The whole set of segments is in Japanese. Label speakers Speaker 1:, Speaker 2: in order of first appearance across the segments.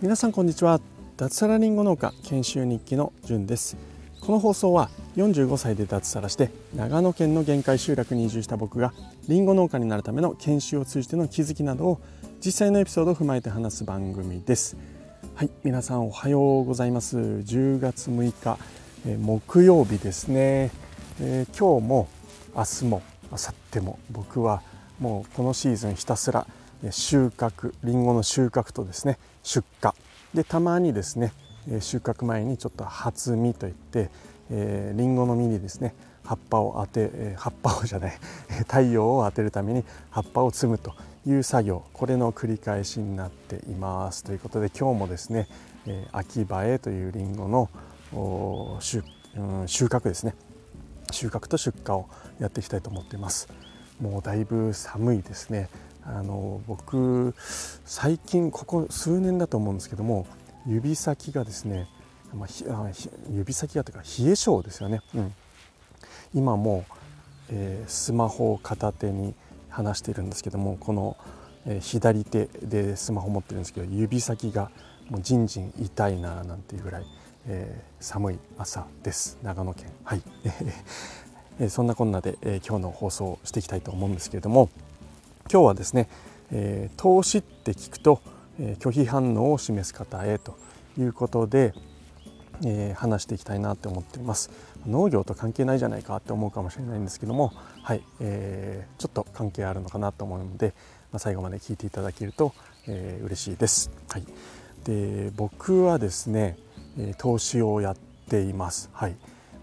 Speaker 1: 皆さんこんにちは。脱サラリンゴ農家研修日記のじゅんです。この放送は45歳で脱サラして長野県の限界集落に移住した僕がリンゴ農家になるための研修を通じての気づきなどを実際のエピソードを踏まえて話す番組です。はい皆さんおはようございます。10月6日、え木曜日ですね、えー、今日も明日も明後日も僕はもうこのシーズンひたすら収穫りんごの収穫とですね出荷。でたまにですね収穫前にちょっと初実といってえー、リンゴの実にですね葉っぱを当て、葉っぱをじゃない太陽を当てるために葉っぱを摘むという作業これの繰り返しになっています。ということで今日もですね、秋葉えというリンゴの,、収穫ですね。収穫と出荷をやっていきたいと思っています。もうだいぶ寒いですね。あの僕最近ここ数年だと思うんですけども指先がですねまあ、指先がというか冷え性ですよね、うん、今も、えー、スマホを片手に話しているんですけどもこの、えー、左手でスマホ持ってるんですけど指先がもうじんじん痛いななんていうぐらい、えー、寒い朝です。長野県。はい、え、そんなこんなで、えー、今日の放送をしていきたいと思うんですけれども今日はですね、え、投資って聞くと、え、拒否反応を示す方へということで、え、話していきたいなって思っています。農業と関係ないじゃないかって思うかもしれないんですけどもはい、えー、ちょっと関係あるのかなと思うので、まあ、最後まで聞いていただけると、えー、嬉しいです、はい、で僕はですね、投資をやっています。はい。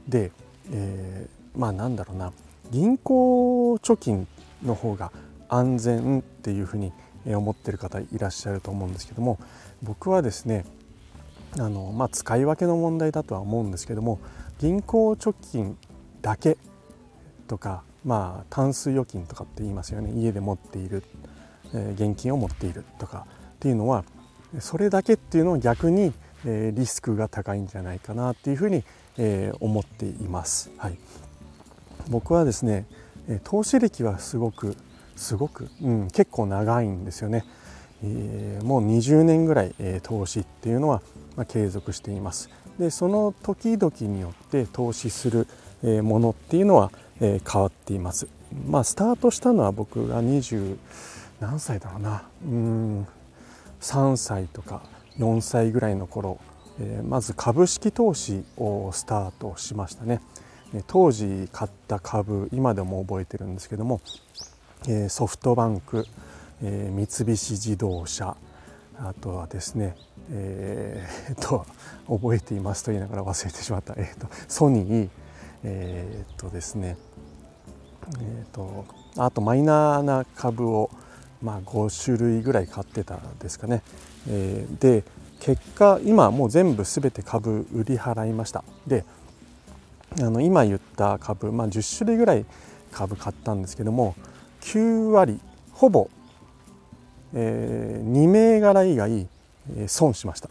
Speaker 1: で、えまあなんだろうな。銀行貯金の方が安全っていうふうに思ってる方いらっしゃると思うんですけども僕はですねあの、まあ、使い分けの問題だとは思うんですけども銀行貯金だけとか、まあ、タンス預金とかって言いますよね。家で持っている、え、現金を持っているとかっていうのはそれだけっていうのは逆に、え、リスクが高いんじゃないかなっていうふうに、え、思っています。はい、僕はですね投資歴はすごくすごく、うん、結構長いんですよね。えー、もう20年ぐらい、えー、投資っていうのはまあ、継続しています。でその時々によって投資するものっていうのは変わっています。まあスタートしたのは僕が20何歳だろうな。うん3歳とか4歳ぐらいの頃まず株式投資をスタートしましたね。当時買った株今でも覚えてるんですけどもソフトバンク三菱自動車あとはですねえー、と覚えていますと言いながら忘れてしまった、えーと、ソニーえー、っとですねえーと、あとマイナーな株を、まあ、5種類ぐらい買ってたんですかね、え、で結果今もう全部全て株売り払いました。であの今言った株、まあ、10種類ぐらい株買ったんですけども9割ほぼ、えー、2銘柄以外え損しました。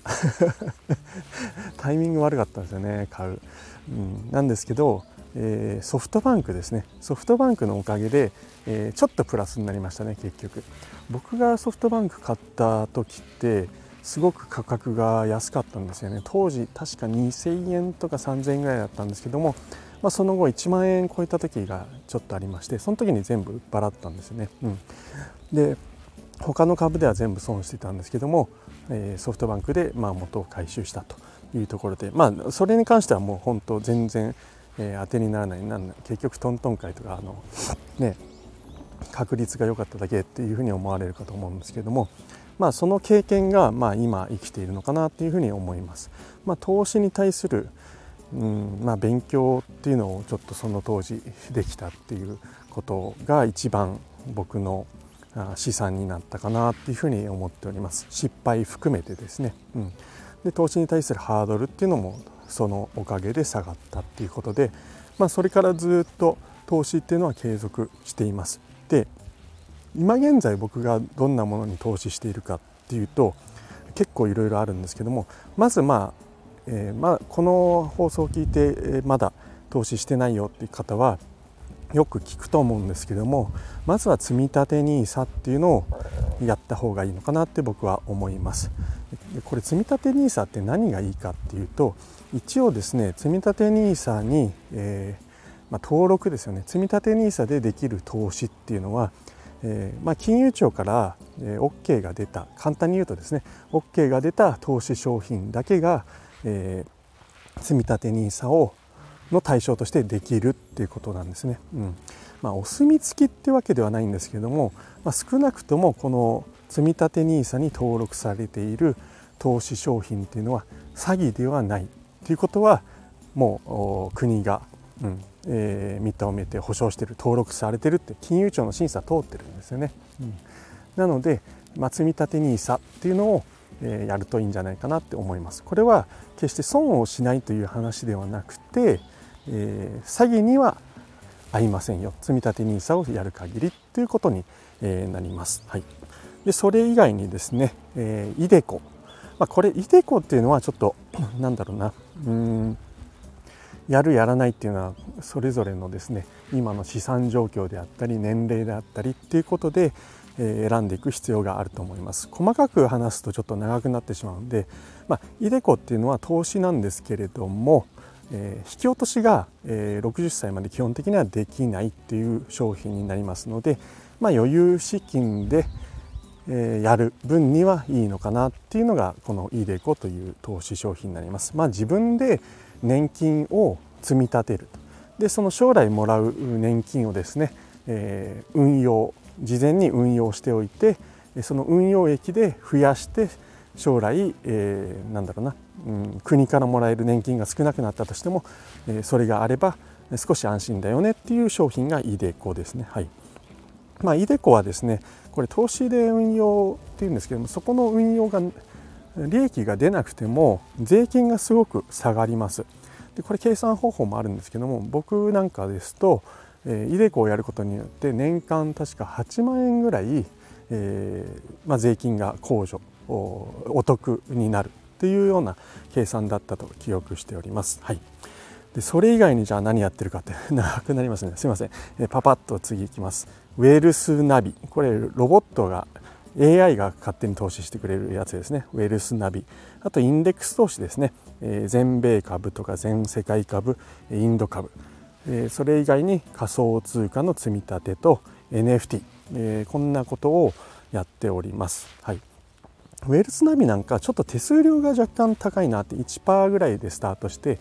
Speaker 1: タイミング悪かったんですよね買う、うん、なんですけど、えー、ソフトバンクですね。ソフトバンクのおかげで、えー、ちょっとプラスになりましたね結局。僕がソフトバンク買った時ってすごく価格が安かったんですよね。当時確か2000円とか3000円ぐらいだったんですけども、まあ、その後1万円超えた時がちょっとありましてその時に全部売っ払ったんですよね、うん、で他の株では全部損してたんですけどもソフトバンクでま元を回収したというところで、まあ、それに関してはもう本当全然、当てにならない。な結局トントン会とかあの、ね、確率が良かっただけっていうふうに思われるかと思うんですけども、まあ、その経験がまあ今生きているのかなっていうふうに思います。まあ、投資に対するうんまあ、勉強っていうのをちょっとその当時できたっていうことが一番僕の資産になったかなっていうふうに思っております。失敗含めてですね、うん、で投資に対するハードルっていうのもそのおかげで下がったっていうことで、まあ、それからずっと投資っていうのは継続しています。で今現在僕がどんなものに投資しているかっていうと結構いろいろあるんですけどもまずまあ、えー、まあこの放送を聞いてまだ投資してないよっていう方はよく聞くと思うんですけどもまずは積み立て NISA っていうのをやった方がいいのかなって僕は思います。でこれ積み立て NISA って何がいいかっていうと一応ですね積み立て NISA に、えー、まあ、登録ですよね。積み立て NISA でできる投資っていうのは、えー、まあ、金融庁から、えー、OK が出た簡単に言うとですね OK が出た投資商品だけが、え積み立て NISA をの対象としてできるっていうことなんですね。うんまあ、お墨付きってわけではないんですけども、まあ、少なくともこの積立 NISA に登録されている投資商品っていうのは詐欺ではないということはもう国が、うんえー、認めて保証している登録されてるって金融庁の審査通ってるんですよね。うん、なので、まあ、積立 NISA っていうのをえやるといいんじゃないかなって思います。これは決して損をしないという話ではなくて、えー、詐欺には合いませんよ積立 NISA をやる限りということに、えー、なります。はい、でそれ以外にですね、えー、イデコ、まあ、これイデコっていうのはちょっとなんだろうなうんやるやらないっていうのはそれぞれのですね今の資産状況であったり年齢であったりっていうことで、選んでいく必要があると思います細かく話すとちょっと長くなってしまうので、まあ、イデコっていうのは投資なんですけれども、えー、引き落としが、えー、60歳まで基本的にはできないっていう商品になりますので、まあ、余裕資金で、えー、やる分にはいいのかなっていうのがこの iDeCo という投資商品になります。まあ、自分で年金を積み立てるでその将来もらう年金をですね、えー、運用事前に運用しておいてその運用益で増やして将来、えー、なんだろうな、うん、国からもらえる年金が少なくなったとしても、えー、それがあれば少し安心だよねっていう商品が iDeCo ですね。はいまあ、iDeCo はですねこれ投資で運用っていうんですけどもそこの運用が利益が出なくても税金がすごく下がります。でこれ計算方法もあるんですけども僕なんかですと、えー、iDeCo をやることによって年間確か8万円ぐらい、えーまあ、税金が控除お得になるっていうような計算だったと記憶しております。はい、でそれ以外にじゃあ何やってるかって 長くなりますね。すいません、えパパッと次いきます。ウェルスナビ。これロボットが AI が勝手に投資してくれるやつですね。ウェルスナビ。あとインデックス投資ですね、えー、全米株とか全世界株インド株、えー、それ以外に仮想通貨の積み立てと NFT、えー、こんなことをやっております。はい。ウェルスナビなんかちょっと手数料が若干高いなって1%ぐらいでスタートして、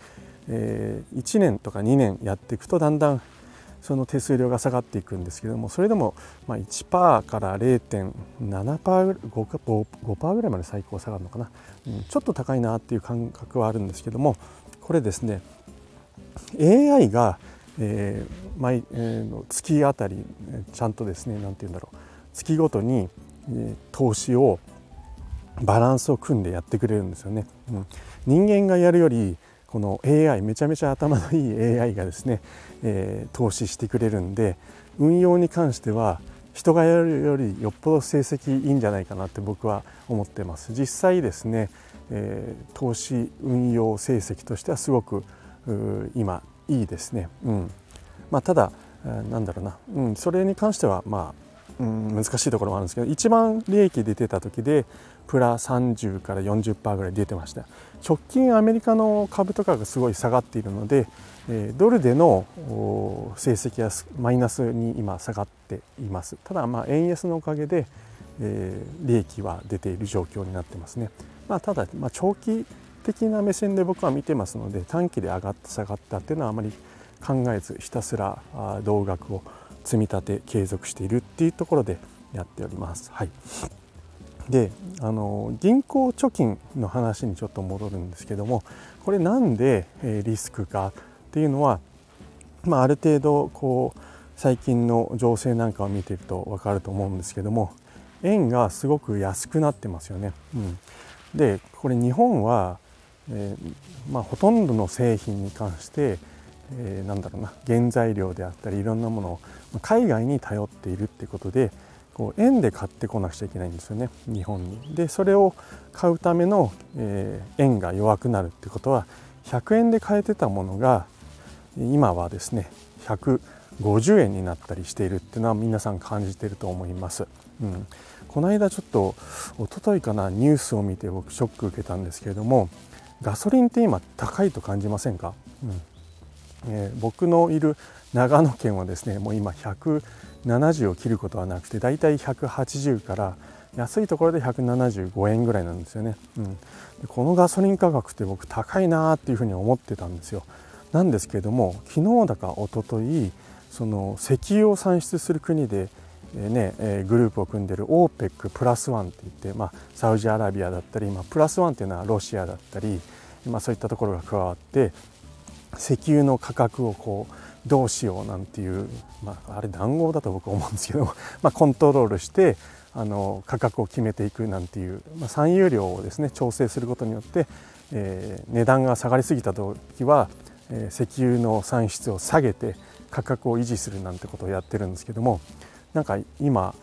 Speaker 1: え、1年とか2年やっていくとだんだんその手数料が下がっていくんですけどもそれでもまあ1%から0.7% 5%, ぐらいまで最高下がるのかな、うん、ちょっと高いなっていう感覚はあるんですけどもこれですね AI が、えー毎えー、月あたりちゃんとですね何て言うんだろう。月ごとに、え、投資をバランスを組んでやってくれるんですよね。うん、人間がやるよりこの AI めちゃめちゃ頭のいい AI がですね、えー、投資してくれるんで運用に関しては人がやるよりよっぽど成績いいんじゃないかなって僕は思ってます。実際ですね、えー、投資運用成績としてはすごく今いいですね、うん。まあ、ただなんだろうな、うん、それに関してはまあうん、難しいところもあるんですけど一番利益出てた時でプラ30から40%ぐらい出てました。直近アメリカの株とかがすごい下がっているので、えドルでの成績はマイナスに今下がっています。ただま円安のおかげで、え、利益は出ている状況になってますね、まあ、ただ、ま、長期的な目線で僕は見てますので短期で上がった下がったっていうのはあまり考えずひたすら同額を積み立て継続しているっていうところでやっております。はい、であの銀行貯金の話にちょっと戻るんですけどもこれなんで、リスクかっていうのは、まあ、ある程度こう最近の情勢なんかを見ていると分かると思うんですけども円がすごく安くなってますよね。うん、でこれ日本は、えー、まあ、ほとんどの製品に関してえー、なんだろうな原材料であったりいろんなものを海外に頼っているっていうことでこう円で買ってこなくちゃいけないんですよね日本に。でそれを買うための、えー、円が弱くなるってことは100円で買えてたものが今はですね150円になったりしているっていうのは皆さん感じてると思います。うん、この間ちょっと一昨日かなニュースを見て僕ショック受けたんですけれどもガソリンって今高いと感じませんか、うんえー、僕のいる長野県はですねもう今170を切ることはなくてだいたい180から安いところで175円ぐらいなんですよね、うん、このガソリン価格って僕高いなーっていうふうに思ってたんですよ。なんですけれども昨日だか一昨日その石油を産出する国で、えー、ねえー、グループを組んでる OPEC プラスワンって言って、まあ、サウジアラビアだったり、まあ、プラスワンっていうのはロシアだったり、まあ、そういったところが加わって石油の価格をこうどうしようなんていう、まあ、あれ談合だと僕は思うんですけど、まあ、コントロールしてあの価格を決めていくなんていう、まあ、産油量をですね調整することによって、えー、値段が下がりすぎた時は、えー、石油の産出を下げて価格を維持するなんてことをやってるんですけどもなんか今、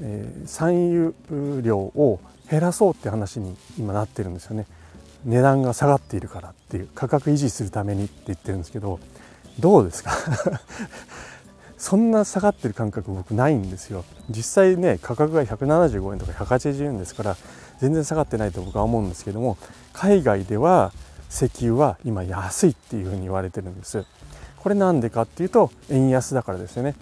Speaker 1: えー、産油量を減らそうって話に今なってるんですよね。値段が下がっているからっていう価格維持するためにって言ってるんですけどどうですか？そんな下がってる感覚僕ないんですよ。実際ね価格が175円とか180円ですから全然下がってないと僕は思うんですけども海外では石油は今安いっていうふうに言われてるんです。これなんでかっていうと円安だからですよね。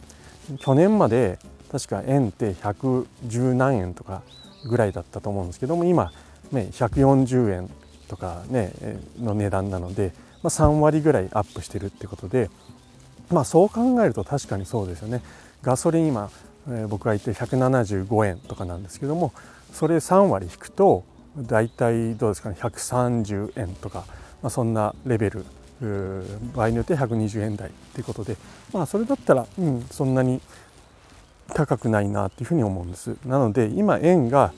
Speaker 1: 去年まで確か円って110何円とかぐらいだったと思うんですけども今ね140円とかねの値段なので、まあ、3割ぐらいアップしてるってことでまあそう考えると確かにそうですよね。ガソリン今、え、僕が言って175円とかなんですけどもそれ3割引くと大体どうですかね130円とか、まあ、そんなレベル場合によって120円台っていうことでまあそれだったら、うん、そんなに高くないなっていうふうに思うんです。なので今円が、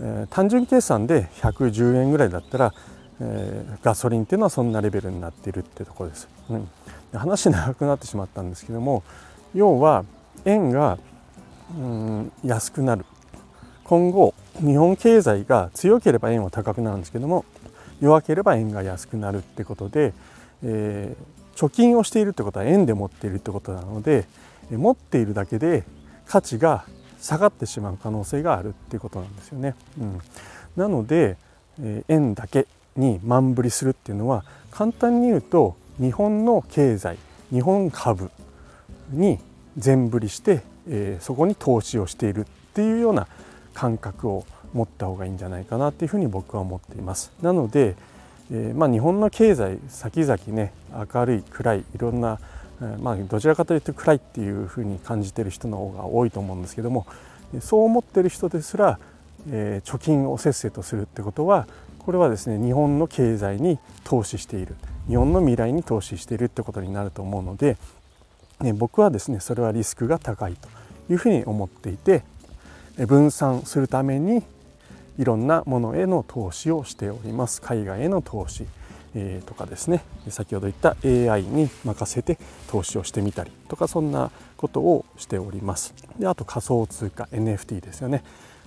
Speaker 1: えー、単純計算で110円ぐらいだったら、えー、ガソリンっていうのはそんなレベルになっているってところです、うん、話長くなってしまったんですけども要は円がうん安くなる。今後日本経済が強ければ円は高くなるんですけども弱ければ円が安くなるってことで、えー、貯金をしているってことは円で持っているってことなので持っているだけで価値が下がってしまう可能性があるっていうことなんですよね。うん、なので、えー、円だけに満振りするっていうのは簡単に言うと日本の経済日本株に全振りして、えー、そこに投資をしているっていうような感覚を持った方がいいんじゃないかなっていうふうに僕は思っています。なので、えー、まあ、日本の経済先々ね明るい暗いいろんな、まあ、どちらかというと暗いっていうふうに感じてる人の方が多いと思うんですけどもそう思ってる人ですら、え貯金をせっせとするってことはこれはですね日本の経済に投資している日本の未来に投資しているってことになると思うので、ね、僕はですねそれはリスクが高いというふうに思っていて分散するためにいろんなものへの投資をしております。海外への投資、えー、とかですね。先ほど言った AI に任せて投資をしてみたりとかそんなことをしております。であと仮想通貨 NFT ですよね、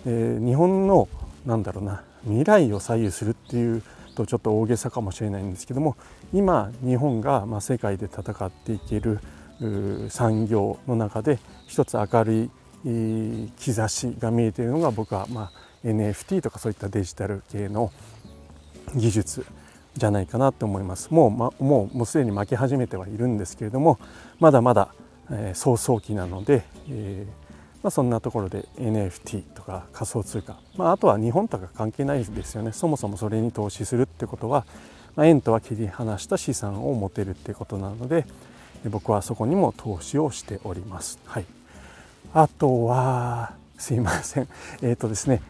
Speaker 1: えー、日本のなんだろうな未来を左右するっていうとちょっと大げさかもしれないんですけども今日本がま世界で戦っていける産業の中で一つ明るい兆しが見えているのが僕はま NFT とかそういったデジタル系の技術。じゃないかなと思います。もう,、ま、もうもうすでに負け始めてはいるんですけれどもまだまだ、えー、早々期なので、えーまあ、そんなところで NFT とか仮想通貨、まあ、あとは日本とか関係ないですよね。そもそもそれに投資するってことは、まあ、円とは切り離した資産を持てるってことなので僕はそこにも投資をしております。はい、あとはすいません。えっ、ー、とですね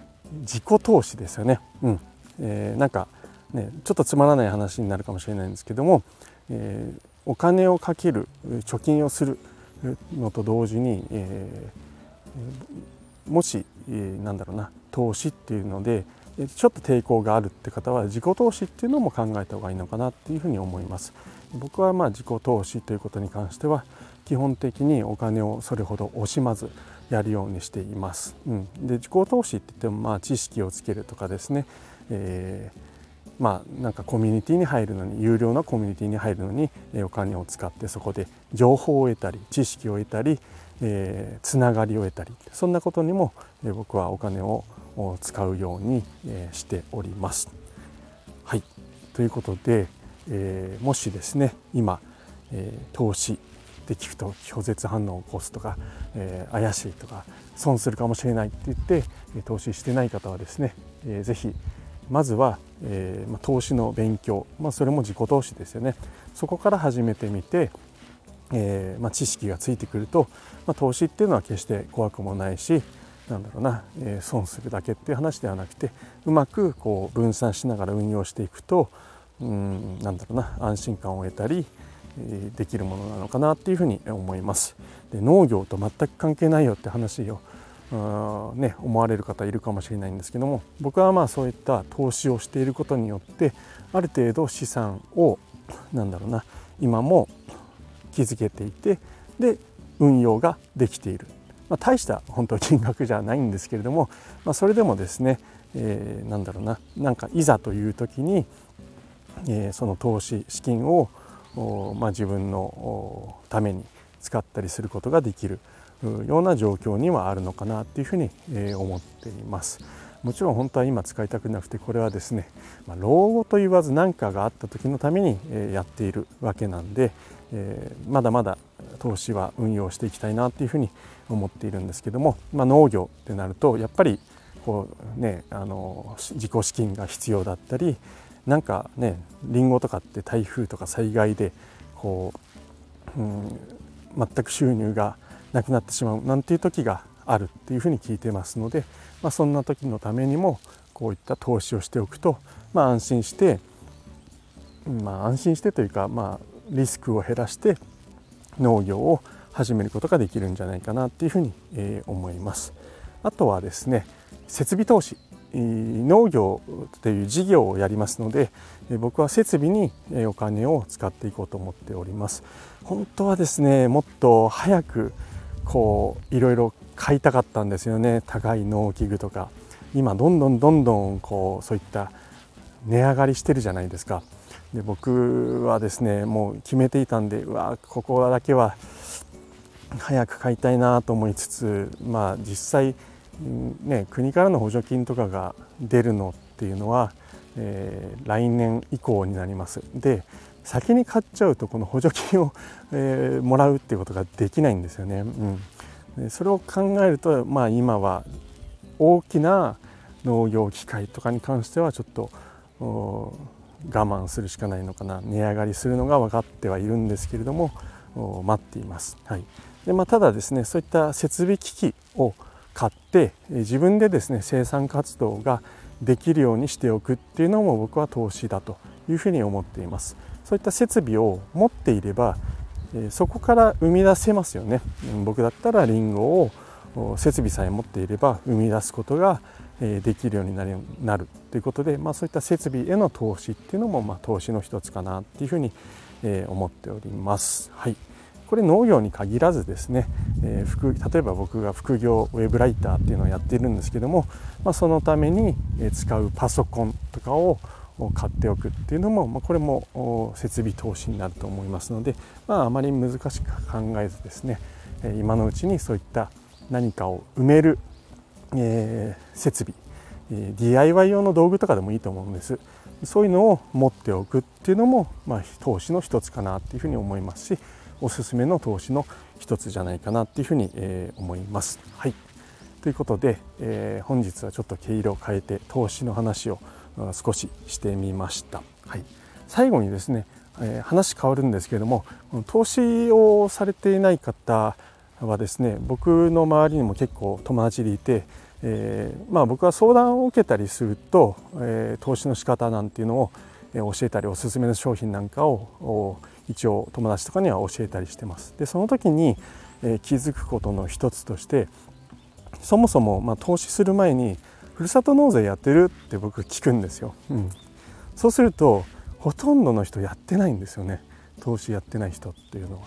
Speaker 1: 自己投資ですよね。うん。えー、なんかねちょっとつまらない話になるかもしれないんですけども、えー、お金をかける貯金をするのと同時に、えーもし、えなんだろうな投資っていうのでちょっと抵抗があるって方は自己投資っていうのも考えた方がいいのかなっていうふうに思います。僕はまあ自己投資ということに関しては基本的にお金をそれほど惜しまずやるようにしています、うん、で自己投資って言ってもまあ知識をつけるとかですね、えまあなんかコミュニティに入るのに有料なコミュニティに入るのにお金を使ってそこで情報を得たり知識を得たり、えー、つながりを得たりそんなことにも僕はお金を使うようにしております。はいということで、えー、もしですね今、えー、投資って聞くと拒絶反応を起こすとか、えー、怪しいとか損するかもしれないって言って投資してない方はですね、えー、ぜひまずは、えま、投資の勉強、まあ、それも自己投資ですよねそこから始めてみて、えま、知識がついてくると、ま、投資っていうのは決して怖くもないしなんだろうな、え、損するだけっていう話ではなくてうまくこう分散しながら運用していくとうんなんだろうな安心感を得たりできるものなのかなっていうふうに思います。で農業と全く関係ないよって話をね、思われる方いるかもしれないんですけども僕はまあそういった投資をしていることによってある程度資産をなんだろうな今も築けていてで運用ができている、まあ、大した本当金額じゃないんですけれども、まあ、それでもですね、えー、なんだろうななんかいざという時に、えー、その投資資金をまあ、自分のために使ったりすることができる。ような状況にはあるのかなっていうふうに思っています。もちろん本当は今使いたくなくてこれはですね、まあ、老後と言わず何かがあった時のためにやっているわけなんで、え、まだまだ投資は運用していきたいなっていうふうに思っているんですけども、まあ、農業ってなるとやっぱりこうねあの自己資金が必要だったりなんかねりんごとかって台風とか災害でこう、うん、全く収入がなくなってしまうなんていう時があるっていうふうに聞いてますので、まあ、そんな時のためにもこういった投資をしておくと、まあ、安心して、まあ、安心してというか、まあ、リスクを減らして農業を始めることができるんじゃないかなっていうふうに、えー、思います。あとはですね設備投資農業という事業をやりますので僕は設備にお金を使っていこうと思っております本当はですねもっと早くこういろいろ買いたかったんですよね。高い農機具とか。今どんどんどんどんこうそういった値上がりしてるじゃないですか。で僕はですねもう決めていたんでうわここだけは早く買いたいなと思いつつまあ実際ね、国からの補助金とかが出るのっていうのは、えー、来年以降になります。で先に買っちゃうとこの補助金を、えー、もらうっていうことができないんですよね。うん、でそれを考えると、まあ、今は大きな農業機械とかに関してはちょっと我慢するしかないのかな値上がりするのが分かってはいるんですけれども待っています。はいでまあ、ただですねそういった設備機器を買って自分でですね生産活動ができるようにしておくっていうのも僕は投資だというふうに思っていますそういった設備を持っていればそこから生み出せますよね僕だったらリンゴを設備さえ持っていれば生み出すことができるようになるということで、まあ、そういった設備への投資っていうのもまあ投資の一つかなっていうふうに思っております。はいこれ農業に限らずですね、え、副例えば僕が副業ウェブライターっていうのをやっているんですけども、まあ、そのために使うパソコンとかをを買っておくっていうのも、まあ、これも設備投資になると思いますので、まあ、あまり難しく考えずですね今のうちにそういった何かを埋める、えー、設備 DIY 用の道具とかでもいいと思うんですそういうのを持っておくっていうのも、まあ、投資の一つかなっていうふうに思いますしおすすめの投資の一つじゃないかなっていうふうに、えー、思います。はいということで、えー、本日はちょっと毛色を変えて投資の話を少ししてみました。はい、最後にですね、えー、話変わるんですけれども投資をされていない方はですね僕の周りにも結構友達でいて、えー、まあ、僕は相談を受けたりすると、え投資の仕方なんていうのを教えたりおすすめの商品なんかを一応友達とかには教えたりしてます。でその時に、え気づくことの一つとしてそもそも、ま、投資する前にふるさと納税やってるって僕聞くんですよ。うん、そうするとほとんどの人やってないんですよね。投資やってない人っていうのは。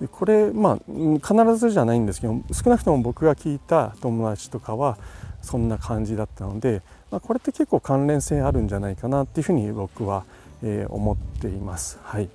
Speaker 1: でこれまあ必ずじゃないんですけど少なくとも僕が聞いた友達とかはそんな感じだったので、まあ、これって結構関連性あるんじゃないかなっていうふうに僕は、えー、思っています。はい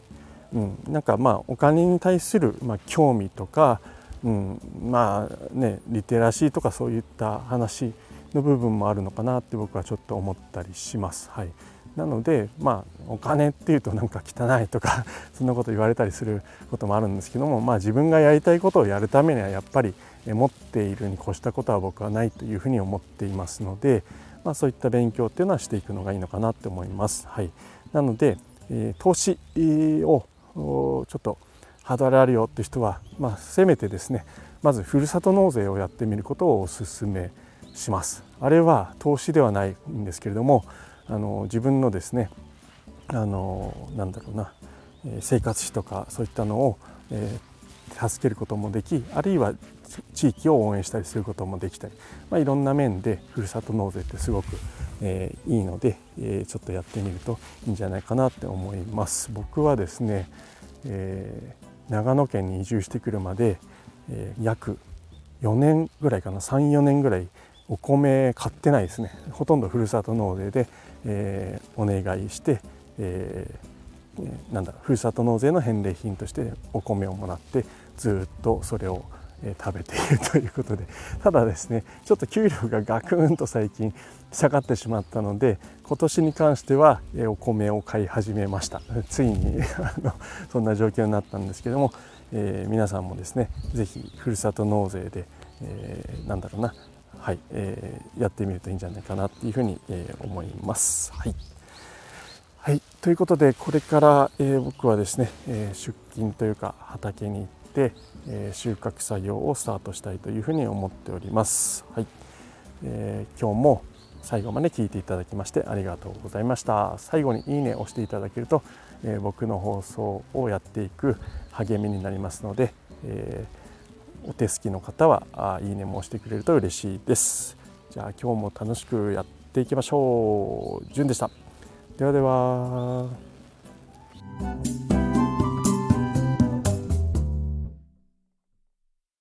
Speaker 1: うん、なんかまあお金に対する、まあ、興味とか、うん、まあねリテラシーとかそういった話の部分もあるのかなって僕はちょっと思ったりします。はい、なのでまあお金っていうとなんか汚いとか そんなこと言われたりすることもあるんですけども、まあ、自分がやりたいことをやるためにはやっぱり持っているに越したことは僕はないというふうに思っていますので、まあ、そういった勉強っていうのはしていくのがいいのかなって思います。はい、なので、えー、投資をちょっとハードルあるよって人は、まあ、せめてですねまずふるさと納税をやってみることをお勧めします。あれは投資ではないんですけれどもあの自分のですねあのなんだろうな生活費とかそういったのを、えー、助けることもできあるいは地域を応援したりすることもできたり、まあ、いろんな面でふるさと納税ってすごく、えー、いいので、えー、ちょっとやってみるといいんじゃないかなって思います。僕はですね、えー、長野県に移住してくるまで、え、約4年ぐらいかな34年ぐらいお米買ってないですね。ほとんどふるさと納税で、えー、お願いして、えー、なんだふるさと納税の返礼品としてお米をもらってずっとそれを食べているということで。ただですねちょっと給料がガクンと最近下がってしまったので今年に関してはお米を買い始めました。ついにそんな状況になったんですけども、えー、皆さんもですね是非ふるさと納税で、えー、なんだろうなはい、えー、やってみるといいんじゃないかなっていうふうに、えー、思います。はい、はい、ということでこれから、えー、僕はですね、え出勤というか畑に行って、え収穫作業をスタートしたいというふうに思っております。はい、えー今日も最後まで聞いていただきましてありがとうございました。最後にいいねを押していただけると、え僕の放送をやっていく励みになりますので、えーお手すきの方はあいいねも押してくれると嬉しいです。じゃあ今日も楽しくやっていきましょう。じゅんでした。ではでは。